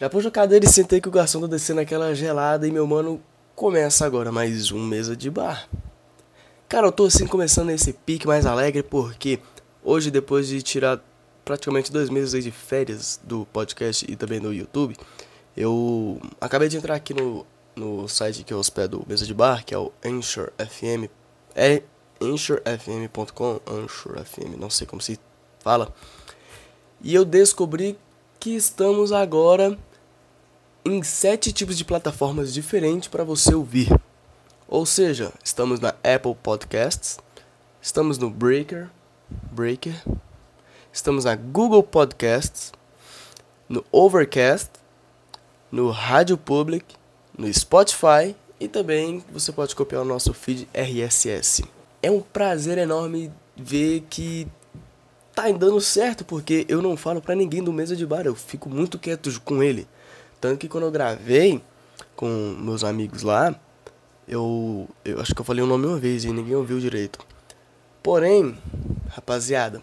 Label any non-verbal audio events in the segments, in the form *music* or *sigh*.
Já pus a cadeira e sentei que o garçom tá descendo aquela gelada e meu mano começa agora mais um mesa de bar. Cara, eu tô assim começando esse pique mais alegre porque hoje, depois de tirar praticamente dois meses de férias do podcast e também do YouTube, eu acabei de entrar aqui no, no site que eu hospedo Mesa de Bar, que é o Anchor FM. É anchorfm.com, Anchor não sei como se fala. E eu descobri que estamos agora em sete tipos de plataformas diferentes para você ouvir. Ou seja, estamos na Apple Podcasts, estamos no Breaker, Breaker, estamos na Google Podcasts, no Overcast, no Rádio Public, no Spotify e também você pode copiar o nosso feed RSS. É um prazer enorme ver que tá dando certo, porque eu não falo para ninguém do mesa de bar, eu fico muito quieto com ele. Tanto que quando eu gravei com meus amigos lá, eu, eu acho que eu falei o nome uma vez e ninguém ouviu direito. Porém, rapaziada,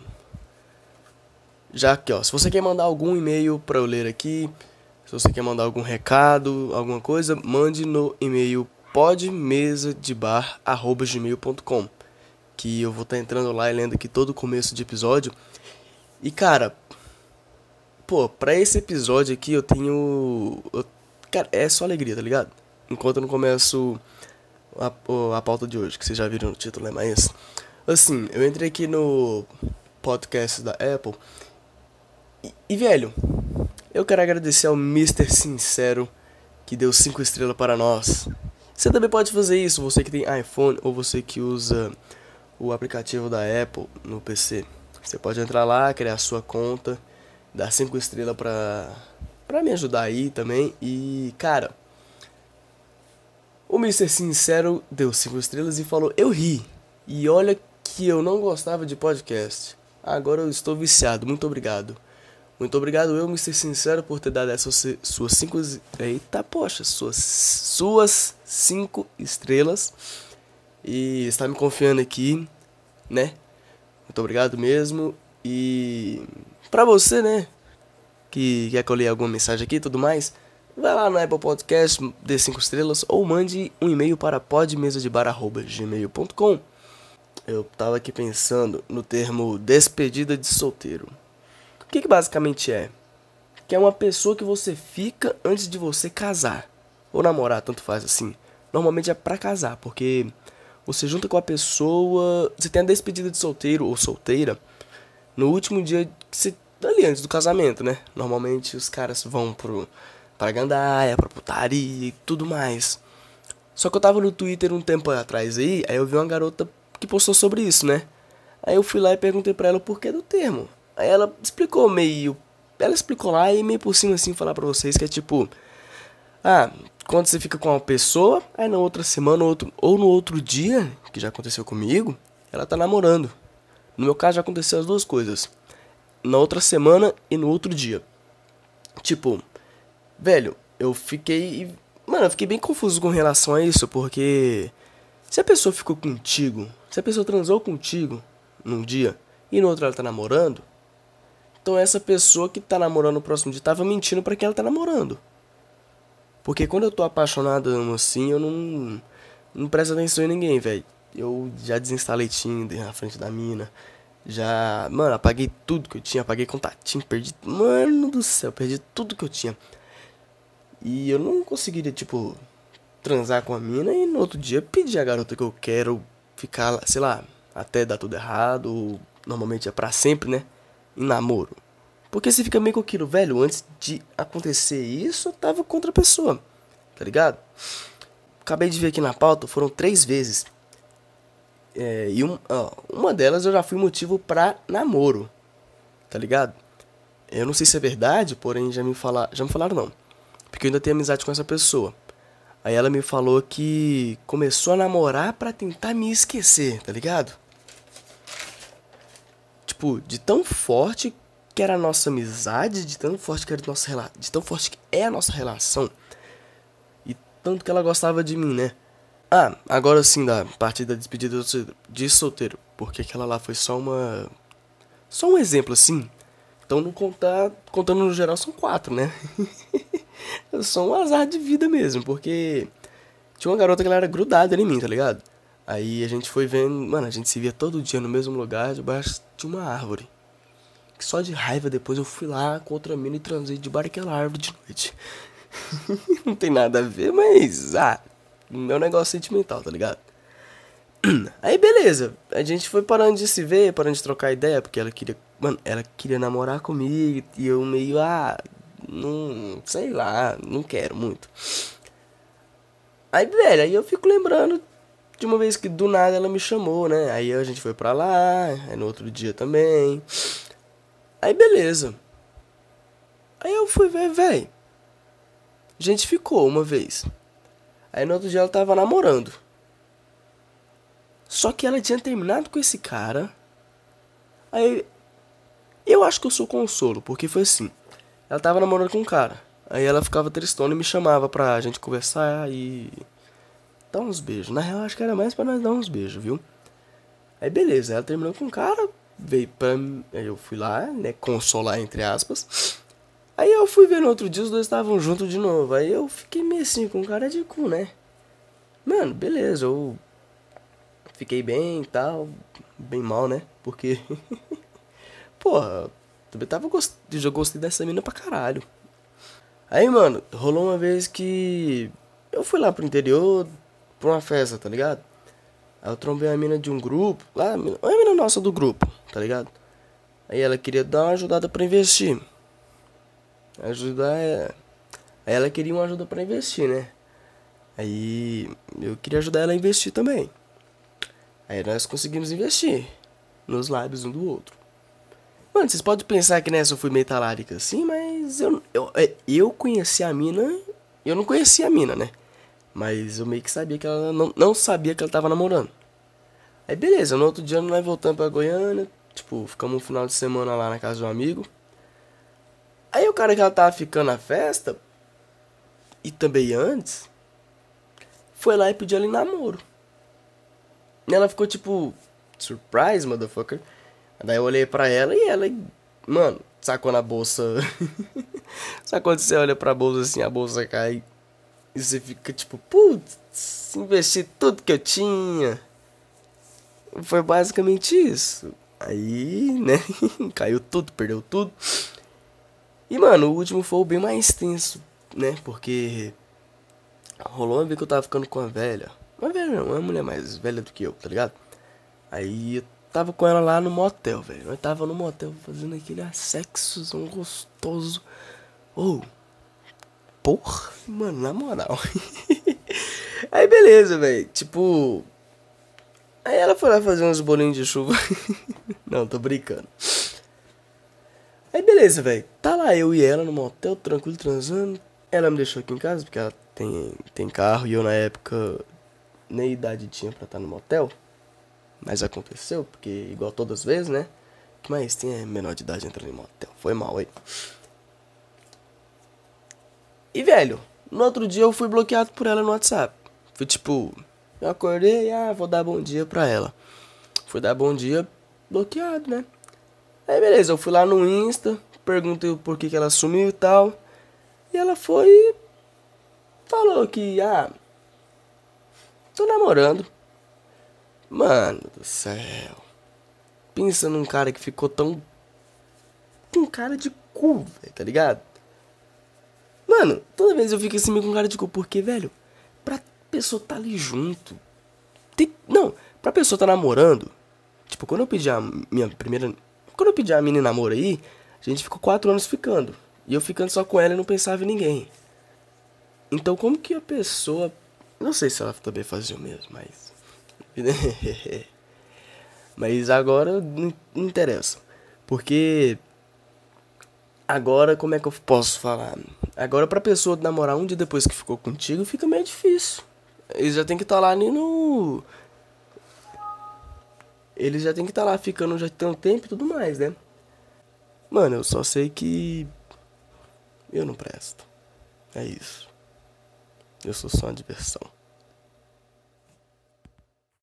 já que ó, se você quer mandar algum e-mail para eu ler aqui, se você quer mandar algum recado, alguma coisa, mande no e-mail podmesadebar@gmail.com, que eu vou estar tá entrando lá e lendo aqui todo o começo de episódio. E cara, pô, pra esse episódio aqui eu tenho. Eu, cara, é só alegria, tá ligado? Enquanto eu não começo a, a pauta de hoje, que vocês já viram no título, né? Mas, assim, eu entrei aqui no podcast da Apple. E, e velho, eu quero agradecer ao Mr. Sincero que deu 5 estrelas para nós. Você também pode fazer isso, você que tem iPhone ou você que usa o aplicativo da Apple no PC. Você pode entrar lá, criar sua conta dar cinco estrelas pra, pra me ajudar aí também. E, cara, o Mr. Sincero deu cinco estrelas e falou: Eu ri. E olha que eu não gostava de podcast. Agora eu estou viciado. Muito obrigado. Muito obrigado eu, Mr. Sincero, por ter dado essas suas cinco... Eita, poxa, suas, suas cinco estrelas. E está me confiando aqui, né? Muito obrigado mesmo. E Pra você, né? Que quer que alguma mensagem aqui e tudo mais, vai lá no Apple Podcast, dê 5 estrelas ou mande um e-mail para podmesadebar.gmail.com. Eu tava aqui pensando no termo despedida de solteiro. O que, que basicamente é? Que é uma pessoa que você fica antes de você casar. Ou namorar, tanto faz assim. Normalmente é pra casar, porque você junta com a pessoa. Você tem a despedida de solteiro ou solteira no último dia que você ali antes do casamento, né? Normalmente os caras vão pro pra gandaia, pra putaria e tudo mais. Só que eu tava no Twitter um tempo atrás aí, aí eu vi uma garota que postou sobre isso, né? Aí eu fui lá e perguntei pra ela o porquê do termo. Aí ela explicou meio. Ela explicou lá e meio por cima assim falar pra vocês que é tipo. Ah, quando você fica com uma pessoa, aí na outra semana ou, outro, ou no outro dia, que já aconteceu comigo, ela tá namorando. No meu caso já aconteceu as duas coisas na outra semana e no outro dia. Tipo, velho, eu fiquei. Mano, eu fiquei bem confuso com relação a isso, porque. Se a pessoa ficou contigo, se a pessoa transou contigo num dia e no outro ela tá namorando, então essa pessoa que tá namorando no próximo dia tava mentindo para quem ela tá namorando. Porque quando eu tô apaixonado assim, eu não. Não presto atenção em ninguém, velho. Eu já desinstalei Tinder na frente da mina. Já, mano, apaguei tudo que eu tinha, apaguei contatinho, perdi. Mano do céu, perdi tudo que eu tinha. E eu não conseguiria, tipo, transar com a mina e no outro dia pedir a garota que eu quero ficar, sei lá, até dar tudo errado, ou normalmente é pra sempre, né? Em namoro. Porque você fica meio com aquilo, velho, antes de acontecer isso, eu tava com outra pessoa, tá ligado? Acabei de ver aqui na pauta, foram três vezes é, e um, ó, uma delas eu já fui motivo pra namoro. Tá ligado? Eu não sei se é verdade, porém já me, fala, já me falaram não. Porque eu ainda tenho amizade com essa pessoa. Aí ela me falou que começou a namorar para tentar me esquecer, tá ligado? Tipo, de tão forte que era a nossa amizade, de tão forte que era nossa de tão forte que é a nossa relação. E tanto que ela gostava de mim, né? Ah, agora sim da parte da despedida de solteiro. Porque aquela lá foi só uma. Só um exemplo assim. Então não contar. Contando no geral são quatro, né? *laughs* só um azar de vida mesmo, porque tinha uma garota que ela era grudada em mim, tá ligado? Aí a gente foi vendo, mano, a gente se via todo dia no mesmo lugar, debaixo de uma árvore. Que só de raiva depois eu fui lá com outra mina e transei debaixo daquela árvore de noite. *laughs* Não tem nada a ver, mas, ah, meu negócio sentimental, tá ligado? *clears throat* Aí beleza, a gente foi parando de se ver, parando de trocar ideia, porque ela queria, mano, ela queria namorar comigo e eu meio, ah, não, sei lá, não quero muito. Aí, velho, aí eu fico lembrando de uma vez que do nada ela me chamou, né? Aí a gente foi pra lá, aí no outro dia também. Aí beleza. Aí eu fui ver, velho. A gente ficou uma vez. Aí no outro dia ela tava namorando. Só que ela tinha terminado com esse cara. Aí eu acho que eu sou consolo, porque foi assim. Ela tava namorando com um cara. Aí ela ficava tristona e me chamava pra gente conversar e dar uns beijos. Na real, acho que era mais pra nós dar uns beijos, viu? Aí beleza, ela terminou com um cara, veio pra. Aí eu fui lá, né? Consolar, entre aspas. Aí eu fui ver no outro dia, os dois estavam juntos de novo. Aí eu fiquei meio assim, com cara de cu, né? Mano, beleza, eu fiquei bem e tal. Bem mal, né? Porque. *laughs* Porra, também tava gost... eu gostei dessa mina pra caralho. Aí, mano, rolou uma vez que eu fui lá pro interior pra uma festa, tá ligado? Aí eu trombei a mina de um grupo, lá, a mina nossa do grupo, tá ligado? Aí ela queria dar uma ajudada pra investir. Ajudar é. Ela queria uma ajuda pra investir, né? Aí eu queria ajudar ela a investir também. Aí nós conseguimos investir nos lábios um do outro. Mano, vocês podem pensar que nessa eu fui meio talarica assim, mas eu, eu, é, eu conheci a mina. Eu não conhecia a mina, né? Mas eu meio que sabia que ela não, não sabia que ela tava namorando. Aí beleza, no outro dia nós voltamos pra Goiânia. Tipo, ficamos um final de semana lá na casa de um amigo. Aí o cara que ela tava ficando na festa, e também antes, foi lá e pediu ela em namoro. E ela ficou tipo, surprise, motherfucker. Daí eu olhei pra ela e ela, mano, sacou na bolsa. *laughs* Sabe quando você olha pra bolsa assim, a bolsa cai e você fica tipo, putz, investi tudo que eu tinha. Foi basicamente isso. Aí, né, *laughs* caiu tudo, perdeu tudo. E, mano, o último foi o bem mais tenso, né, porque rolou uma vez que eu tava ficando com uma velha. Uma velha não, uma mulher mais velha do que eu, tá ligado? Aí tava com ela lá no motel, velho. Eu tava no motel fazendo aquele sexo gostoso. Ou. Oh, porra, mano, na moral. *laughs* aí beleza, velho. Tipo. Aí ela foi lá fazer uns bolinhos de chuva. *laughs* Não, tô brincando. Beleza, velho. Tá lá eu e ela no motel, tranquilo, transando. Ela me deixou aqui em casa, porque ela tem, tem carro e eu na época nem idade tinha pra estar no motel. Mas aconteceu, porque igual todas as vezes, né? Mas tem menor de idade entrando em motel. Foi mal aí. E velho, no outro dia eu fui bloqueado por ela no WhatsApp. Fui tipo, eu acordei, ah, vou dar bom dia pra ela. Fui dar bom dia, bloqueado, né? Aí beleza, eu fui lá no Insta, perguntei por que, que ela sumiu e tal. E ela foi e falou que, ah, tô namorando. Mano do céu. Pensa num cara que ficou tão. com cara de cu, véio, tá ligado? Mano, toda vez eu fico assim meio com cara de cu, porque, velho, pra pessoa tá ali junto. Tem, não, pra pessoa tá namorando. Tipo, quando eu pedi a minha primeira. Quando eu pedi a menina namoro aí, a gente ficou quatro anos ficando. E eu ficando só com ela e não pensava em ninguém. Então, como que a pessoa. Não sei se ela também fazia o mesmo, mas. *laughs* Mas agora não interessa. Porque agora como é que eu posso falar? Agora pra pessoa namorar um dia depois que ficou contigo fica meio difícil. Eles já tem que estar tá lá ali no. Eles já tem que estar tá lá ficando já tem um tempo e tudo mais, né? Mano, eu só sei que. Eu não presto. É isso. Eu sou só uma diversão.